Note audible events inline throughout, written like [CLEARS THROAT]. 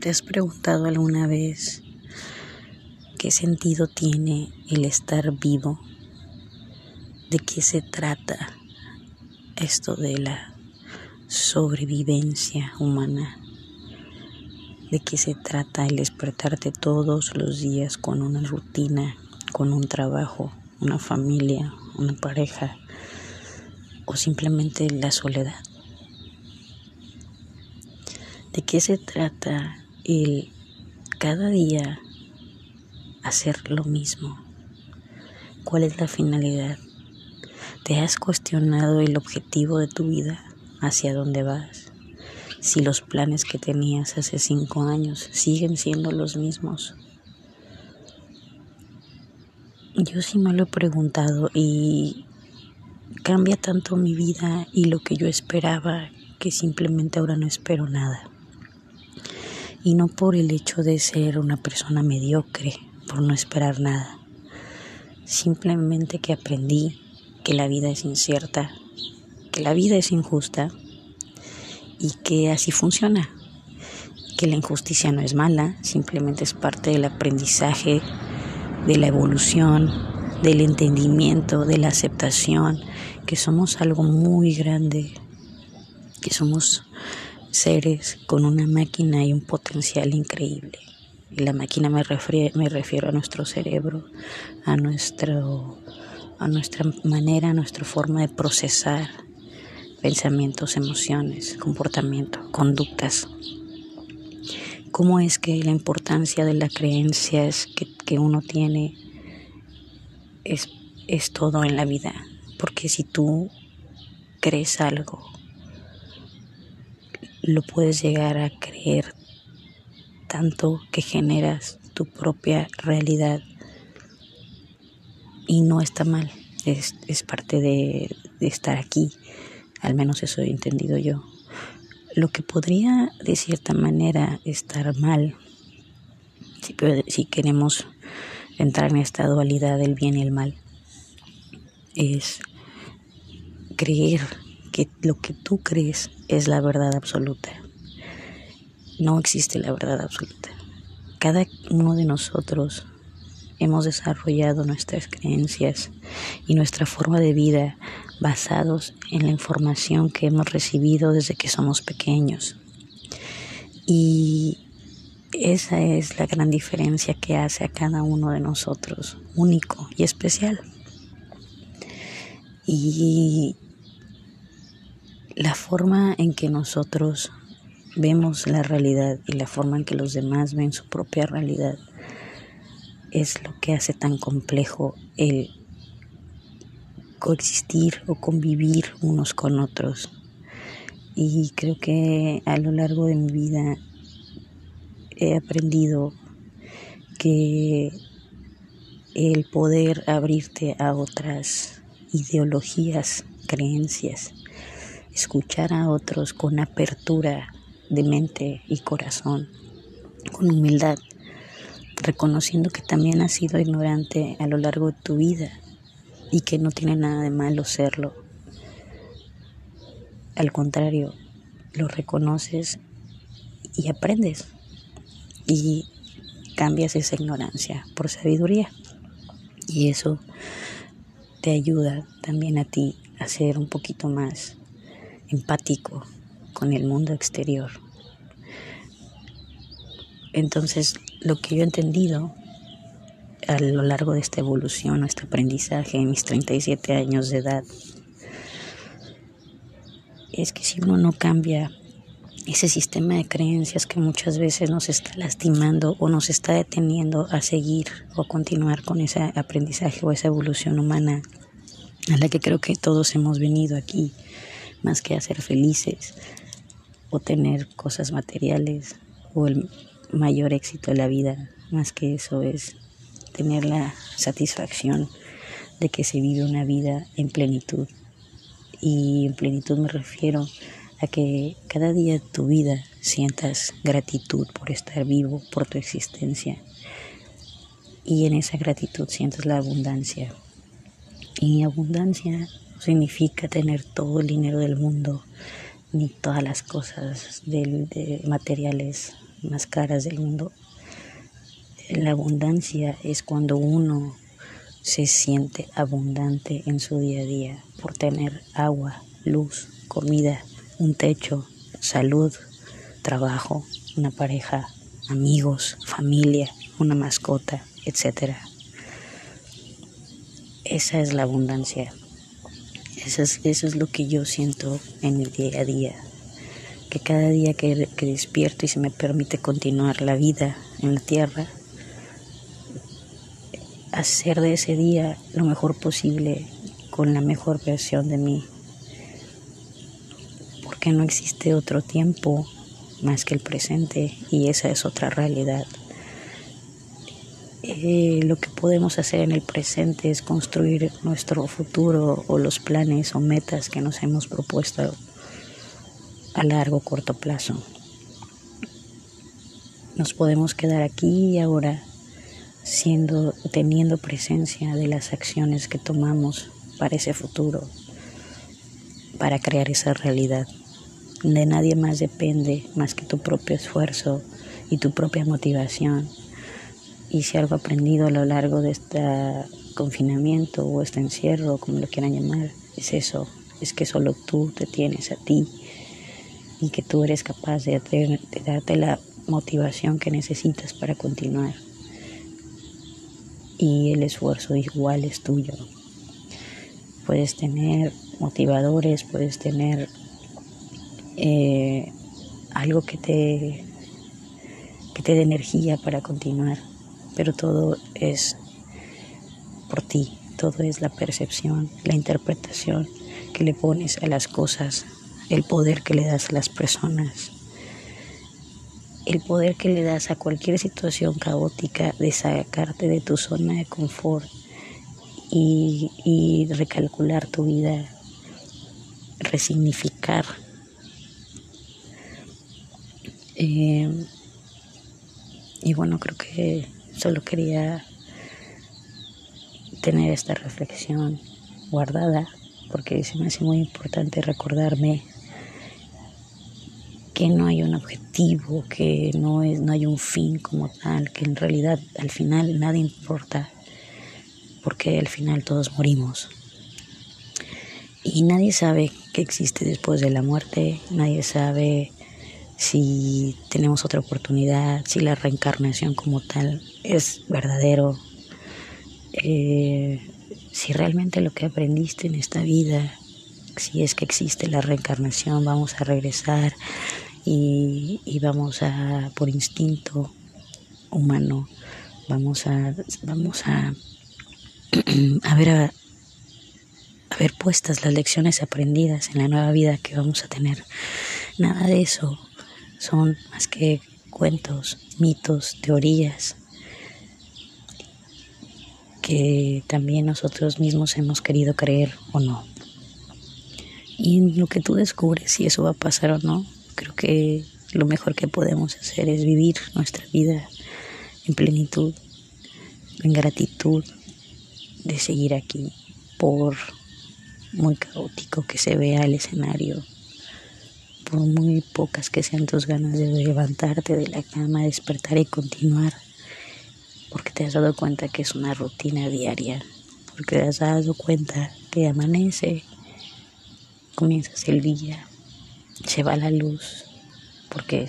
¿Te has preguntado alguna vez qué sentido tiene el estar vivo? ¿De qué se trata esto de la sobrevivencia humana? ¿De qué se trata el despertarte todos los días con una rutina, con un trabajo, una familia, una pareja o simplemente la soledad? ¿De qué se trata el cada día hacer lo mismo? ¿Cuál es la finalidad? ¿Te has cuestionado el objetivo de tu vida? ¿Hacia dónde vas? Si los planes que tenías hace cinco años siguen siendo los mismos. Yo sí me lo he preguntado y cambia tanto mi vida y lo que yo esperaba que simplemente ahora no espero nada y no por el hecho de ser una persona mediocre, por no esperar nada. Simplemente que aprendí que la vida es incierta, que la vida es injusta y que así funciona. Que la injusticia no es mala, simplemente es parte del aprendizaje, de la evolución, del entendimiento, de la aceptación, que somos algo muy grande, que somos seres con una máquina y un potencial increíble. Y la máquina me, me refiero a nuestro cerebro, a, nuestro, a nuestra manera, a nuestra forma de procesar pensamientos, emociones, comportamiento, conductas. ¿Cómo es que la importancia de la creencia es que, que uno tiene es, es todo en la vida? Porque si tú crees algo lo puedes llegar a creer tanto que generas tu propia realidad y no está mal, es, es parte de, de estar aquí, al menos eso he entendido yo. Lo que podría de cierta manera estar mal, si, si queremos entrar en esta dualidad del bien y el mal, es creer lo que tú crees es la verdad absoluta. No existe la verdad absoluta. Cada uno de nosotros hemos desarrollado nuestras creencias y nuestra forma de vida basados en la información que hemos recibido desde que somos pequeños. Y esa es la gran diferencia que hace a cada uno de nosotros único y especial. Y la forma en que nosotros vemos la realidad y la forma en que los demás ven su propia realidad es lo que hace tan complejo el coexistir o convivir unos con otros. Y creo que a lo largo de mi vida he aprendido que el poder abrirte a otras ideologías, creencias, escuchar a otros con apertura de mente y corazón, con humildad, reconociendo que también has sido ignorante a lo largo de tu vida y que no tiene nada de malo serlo. Al contrario, lo reconoces y aprendes y cambias esa ignorancia por sabiduría. Y eso te ayuda también a ti a ser un poquito más empático con el mundo exterior. Entonces, lo que yo he entendido a lo largo de esta evolución, este aprendizaje en mis 37 años de edad, es que si uno no cambia ese sistema de creencias que muchas veces nos está lastimando o nos está deteniendo a seguir o continuar con ese aprendizaje o esa evolución humana a la que creo que todos hemos venido aquí más que hacer felices o tener cosas materiales o el mayor éxito de la vida, más que eso es tener la satisfacción de que se vive una vida en plenitud. Y en plenitud me refiero a que cada día de tu vida sientas gratitud por estar vivo, por tu existencia. Y en esa gratitud sientas la abundancia. Y abundancia significa tener todo el dinero del mundo, ni todas las cosas de materiales más caras del mundo. La abundancia es cuando uno se siente abundante en su día a día por tener agua, luz, comida, un techo, salud, trabajo, una pareja, amigos, familia, una mascota, etc. Esa es la abundancia. Eso es, eso es lo que yo siento en mi día a día. Que cada día que, que despierto y se me permite continuar la vida en la tierra, hacer de ese día lo mejor posible con la mejor versión de mí. Porque no existe otro tiempo más que el presente y esa es otra realidad. Lo que podemos hacer en el presente es construir nuestro futuro o los planes o metas que nos hemos propuesto a largo o corto plazo. Nos podemos quedar aquí y ahora siendo teniendo presencia de las acciones que tomamos para ese futuro, para crear esa realidad. De nadie más depende más que tu propio esfuerzo y tu propia motivación y si algo aprendido a lo largo de este confinamiento o este encierro, como lo quieran llamar, es eso, es que solo tú te tienes a ti y que tú eres capaz de, darte la motivación que necesitas para continuar. Y el esfuerzo igual es tuyo. Puedes tener motivadores, puedes tener eh, algo que te, que te dé energía para continuar pero todo es por ti, todo es la percepción, la interpretación que le pones a las cosas, el poder que le das a las personas, el poder que le das a cualquier situación caótica de sacarte de tu zona de confort y, recalcular tu vida, resignificar. Eh, y bueno, creo que Solo quería tener esta reflexión guardada porque se me hace muy importante recordarme que no hay un objetivo, que no, es, no hay un fin como tal, que en realidad al final nada importa, porque al final todos morimos. Y nadie sabe qué existe después de la muerte, nadie sabe si tenemos otra oportunidad, si la reencarnación como tal es verdadero, eh, si realmente lo que aprendiste en esta vida, si es que existe la reencarnación, vamos a regresar y, vamos a, por instinto humano, vamos a, vamos a, [CLEARS THROAT] a ver a, ver puestas las lecciones aprendidas en la nueva vida que vamos a tener. Nada de eso son más que cuentos, mitos, teorías que también nosotros mismos hemos querido creer o no. Y en lo que tú descubres si eso va a pasar o no, creo que lo mejor que podemos hacer es vivir nuestra vida en plenitud, en gratitud de seguir aquí, por muy caótico que se vea el escenario, por muy pocas que sean tus ganas de levantarte de la cama, despertar y continuar, porque te has dado cuenta que es una rutina diaria, porque te has dado cuenta que amanece, comienzas el día, se va la luz, porque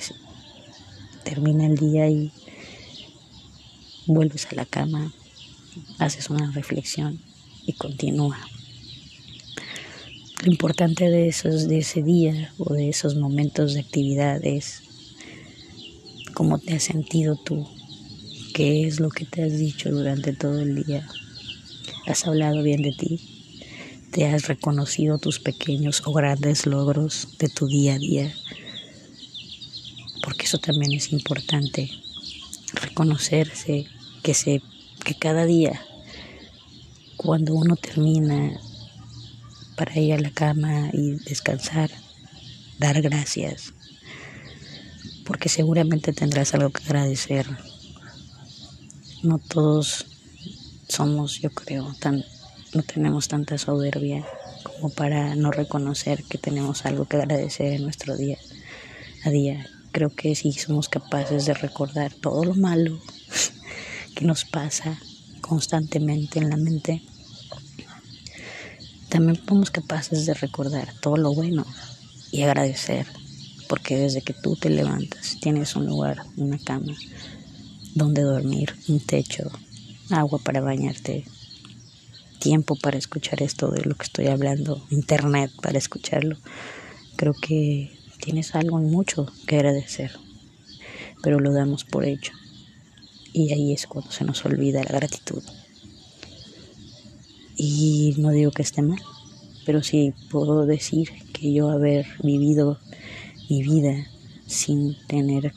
termina el día y vuelves a la cama, haces una reflexión y continúa. Lo importante de, esos, de ese día o de esos momentos de actividad es cómo te has sentido tú, qué es lo que te has dicho durante todo el día. ¿Has hablado bien de ti? ¿Te has reconocido tus pequeños o grandes logros de tu día a día? Porque eso también es importante, reconocerse que, se, que cada día, cuando uno termina para ir a la cama y descansar, dar gracias, porque seguramente tendrás algo que agradecer. No todos somos, yo creo, tan, no tenemos tanta soberbia como para no reconocer que tenemos algo que agradecer en nuestro día a día creo que si somos capaces de recordar todo lo malo [LAUGHS] que nos pasa constantemente en la mente, también somos capaces de recordar todo lo bueno y agradecer, porque desde que tú te levantas tienes un lugar, una cama donde dormir, un techo, agua para bañarte, tiempo para escuchar esto de lo que estoy hablando, internet para escucharlo. Creo que tienes algo y mucho que agradecer, pero lo damos por hecho. Y ahí es cuando se nos olvida la gratitud. Y no digo que esté mal, pero sí puedo decir que yo haber vivido mi vida sin tener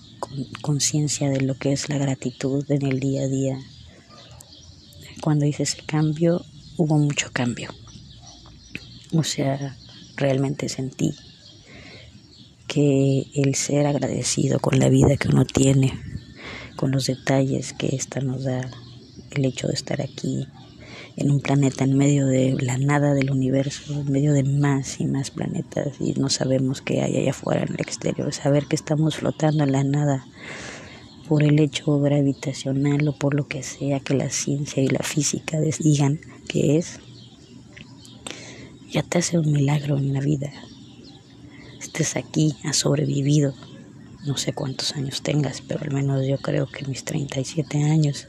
conciencia de lo que es la gratitud en el día a día. Cuando hice ese cambio, hubo mucho cambio. O sea, realmente sentí que el ser agradecido con la vida que uno tiene, con los detalles que ésta nos da, el hecho de estar aquí en un planeta en medio de la nada del universo, en medio de más y más planetas y no sabemos qué hay allá afuera en el exterior, saber que estamos flotando en la nada por el hecho gravitacional o por lo que sea que la ciencia y la física digan que es, ya te hace un milagro en la vida. Estés aquí, has sobrevivido, no sé cuántos años tengas, pero al menos yo creo que mis 37 años,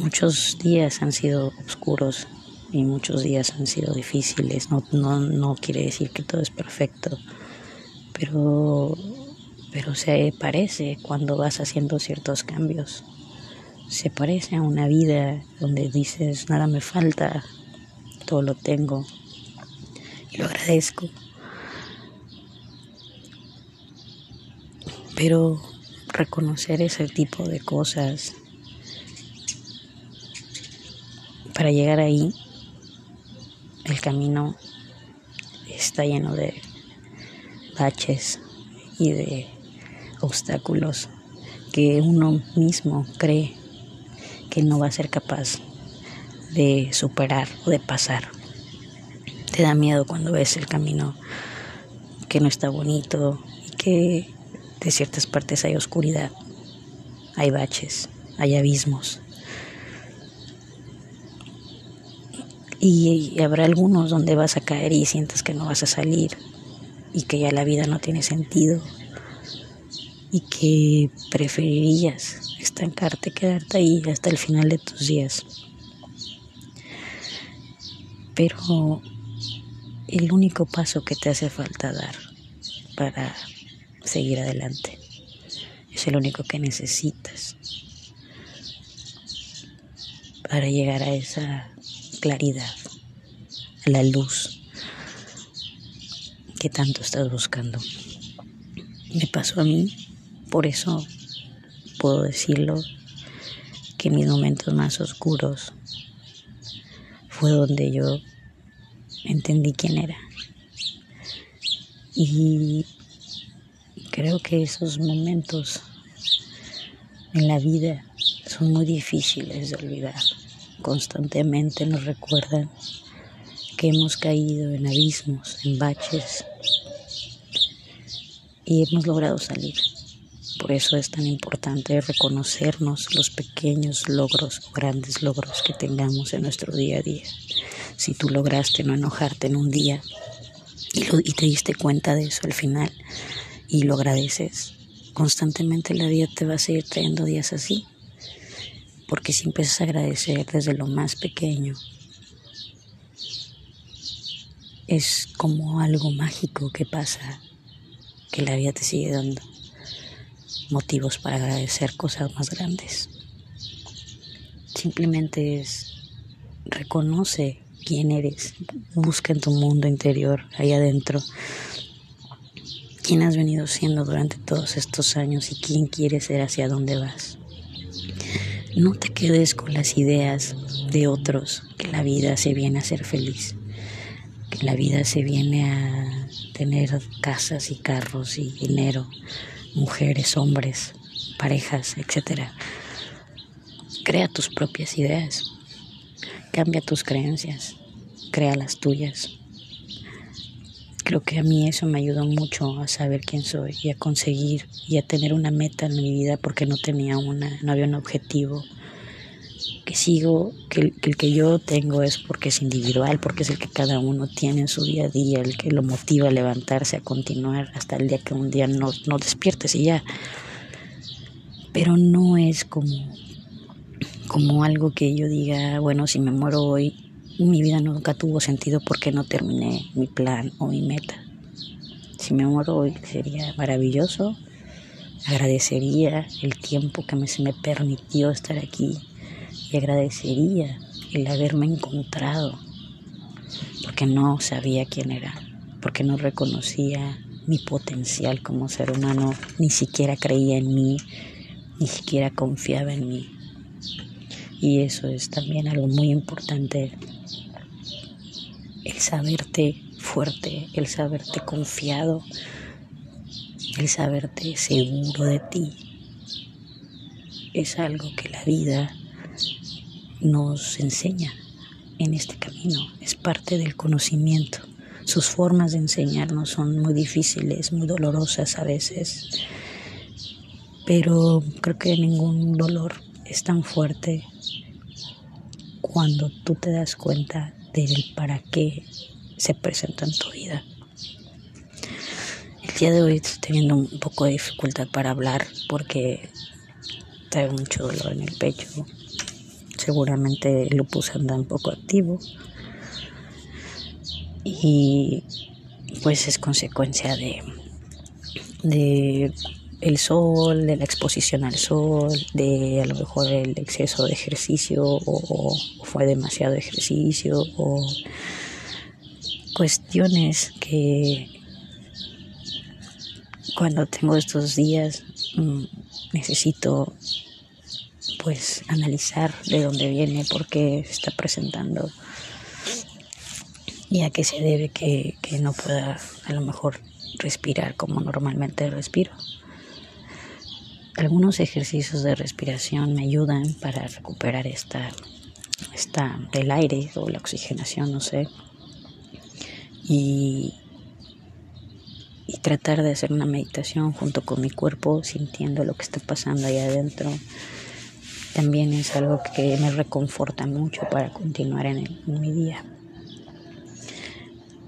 muchos días han sido oscuros y muchos días han sido difíciles. No, no, no quiere decir que todo es perfecto, pero pero se parece cuando vas haciendo ciertos cambios. Se parece a una vida donde dices, nada me falta, todo lo tengo y lo agradezco. Pero reconocer ese tipo de cosas para llegar ahí, el camino está lleno de baches y de obstáculos que uno mismo cree que no va a ser capaz de superar o de pasar. Te da miedo cuando ves el camino que no está bonito y que de ciertas partes hay oscuridad, hay baches, hay abismos. Y habrá algunos donde vas a caer y sientes que no vas a salir y que ya la vida no tiene sentido y que preferirías estancarte, quedarte ahí hasta el final de tus días. Pero el único paso que te hace falta dar para seguir adelante es el único que necesitas para llegar a esa claridad, la luz que tanto estás buscando. Me pasó a mí por eso puedo decirlo que mis momentos más oscuros fue donde yo entendí quién era. Y creo que esos momentos en la vida son muy difíciles de olvidar. Constantemente nos recuerdan que hemos caído en abismos, en baches y hemos logrado salir. Por eso es tan importante reconocernos los pequeños logros o grandes logros que tengamos en nuestro día a día. Si tú lograste no enojarte en un día y, y te diste cuenta de eso al final y lo agradeces, constantemente la vida te va a seguir trayendo días así. Porque si empiezas a agradecer desde lo más pequeño, es como algo mágico que pasa, que la vida te sigue dando motivos para agradecer cosas más grandes. Simplemente es reconoce quién eres, busca en tu mundo interior, ahí adentro, quién has venido siendo durante todos estos años y quién quieres ser hacia dónde vas. No te quedes con las ideas de otros que la vida se viene a ser feliz, que la vida se viene a tener casas y carros y dinero mujeres, hombres, parejas, etc. Crea tus propias ideas, cambia tus creencias, crea las tuyas. Creo que a mí eso me ayudó mucho a saber quién soy y a conseguir y a tener una meta en mi vida porque no tenía una, no había un objetivo que sigo, que, el que yo tengo es porque es individual, porque es el que cada uno tiene en su día a día, el que lo motiva a levantarse, a continuar hasta el día que un día no, no despiertes y ya. Pero no es como, como algo que yo diga, bueno, si me muero hoy, mi vida nunca tuvo sentido porque no terminé mi plan o mi meta. Si me muero hoy sería maravilloso, agradecería el tiempo que me, se me permitió estar aquí y agradecería el haberme encontrado, porque no sabía quién era, porque no reconocía mi potencial como ser humano, ni siquiera creía en mí, ni siquiera confiaba en mí. Y eso es también algo muy importante, saberte fuerte, el saberte confiado, el saberte seguro de ti. Es algo que la vida nos enseña en este camino, es parte del conocimiento. Sus formas de enseñarnos son muy difíciles, muy dolorosas a veces, pero creo que ningún dolor es tan fuerte cuando tú te das cuenta del para qué se presenta en tu vida. El día de hoy estoy teniendo un poco de dificultad para hablar porque traigo mucho dolor en el pecho, seguramente el lupus anda un poco activo y pues es consecuencia de, de el sol, de la exposición al sol, de a lo mejor el exceso de ejercicio o, fue demasiado ejercicio o cuestiones que cuando tengo estos días mm, necesito pues analizar de dónde viene, por qué se está presentando y a qué se debe que, que no pueda a lo mejor respirar como normalmente respiro. Algunos ejercicios de respiración me ayudan para recuperar esta, esta el aire o la oxigenación, no sé. Y, tratar de hacer una meditación junto con mi cuerpo, sintiendo lo que está pasando ahí adentro también es algo que me reconforta mucho para continuar en, mi día.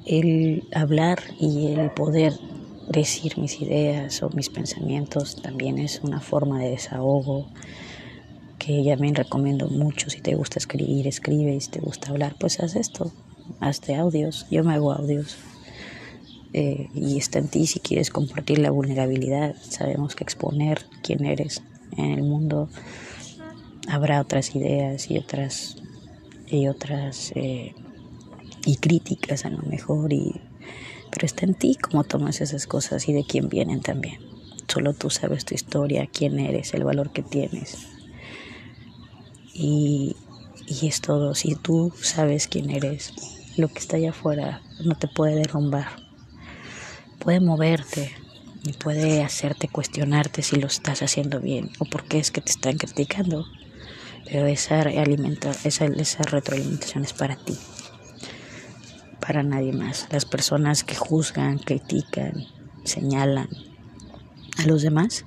El hablar y el poder decir mis ideas o mis pensamientos también es una forma de desahogo que ya me recomiendo mucho. Si te gusta escribir, escribe. Y si te gusta hablar, pues haz esto. Hazte audios. Yo me hago audios. Eh, y está en ti si quieres compartir la vulnerabilidad. Sabemos que exponer quién eres en el mundo habrá otras ideas y otras y otras eh, y críticas a lo mejor y pero está en ti cómo tomas esas cosas y de quién vienen también. Solo tú sabes tu historia quién eres el valor que tienes. Y, y es todo. Si tú sabes quién eres lo que está allá afuera no te puede derrumbar. Puede moverte y puede hacerte cuestionarte si lo estás haciendo bien o por qué es que te están criticando. Pero esa, alimenta, esa, esa retroalimentación es para ti, para nadie más. Las personas que juzgan, critican, señalan a los demás,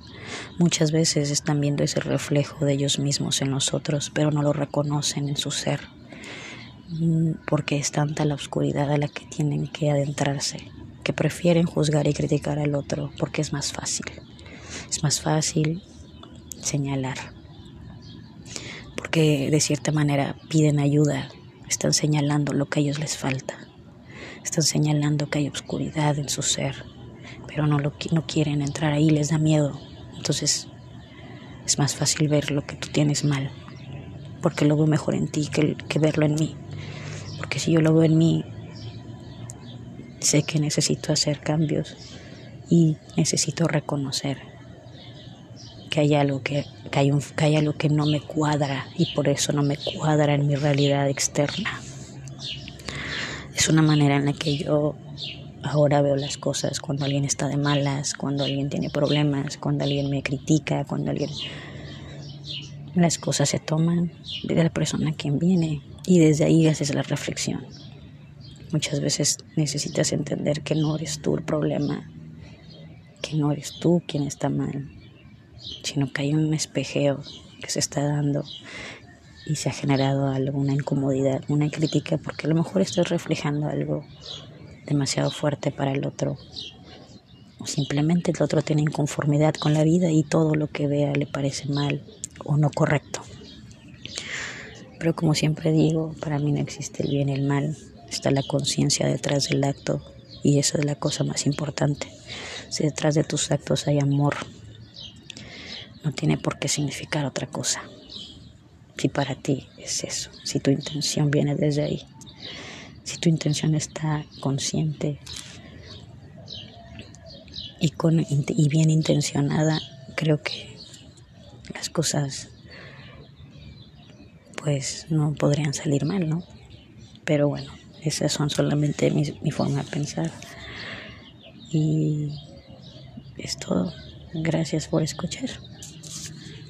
muchas veces están viendo ese reflejo de ellos mismos en nosotros, pero no lo reconocen en su ser, mm, porque es tanta la oscuridad a la que tienen que adentrarse, que prefieren juzgar y criticar al otro, porque es más fácil. Es más fácil señalar porque de cierta manera piden ayuda, están señalando lo que a ellos les falta, están señalando que hay oscuridad en su ser, pero no, lo, no quieren entrar ahí, les da miedo. Entonces es más fácil ver lo que tú tienes mal, porque lo veo mejor en ti que, que verlo en mí. Porque si yo lo veo en mí, sé que necesito hacer cambios y necesito reconocer que hay algo que, hay un, que hay algo que no me cuadra y por eso no me cuadra en mi realidad externa. Es una manera en la que yo ahora veo las cosas cuando alguien está de malas, cuando alguien tiene problemas, cuando alguien me critica, cuando alguien... Las cosas se toman de la persona a quien viene y desde ahí haces la reflexión. Muchas veces necesitas entender que no eres tú el problema, que no eres tú quien está mal, sino que hay un espejeo que se está dando y se ha generado alguna incomodidad, una crítica, porque a lo mejor estás reflejando algo demasiado fuerte para el otro. O simplemente el otro tiene inconformidad con la vida y todo lo que vea le parece mal o no correcto. Pero como siempre digo, para mí no existe el bien y el mal, está la conciencia detrás del acto y esa es la cosa más importante. Si detrás de tus actos hay amor, no tiene por qué significar otra cosa. Si para ti es eso, si tu intención viene desde ahí, si tu intención está consciente y, con, y bien intencionada, creo que las cosas pues no podrían salir mal, ¿no? Pero bueno, esas son solamente mi, mi forma de pensar. Y es todo. Gracias por escuchar.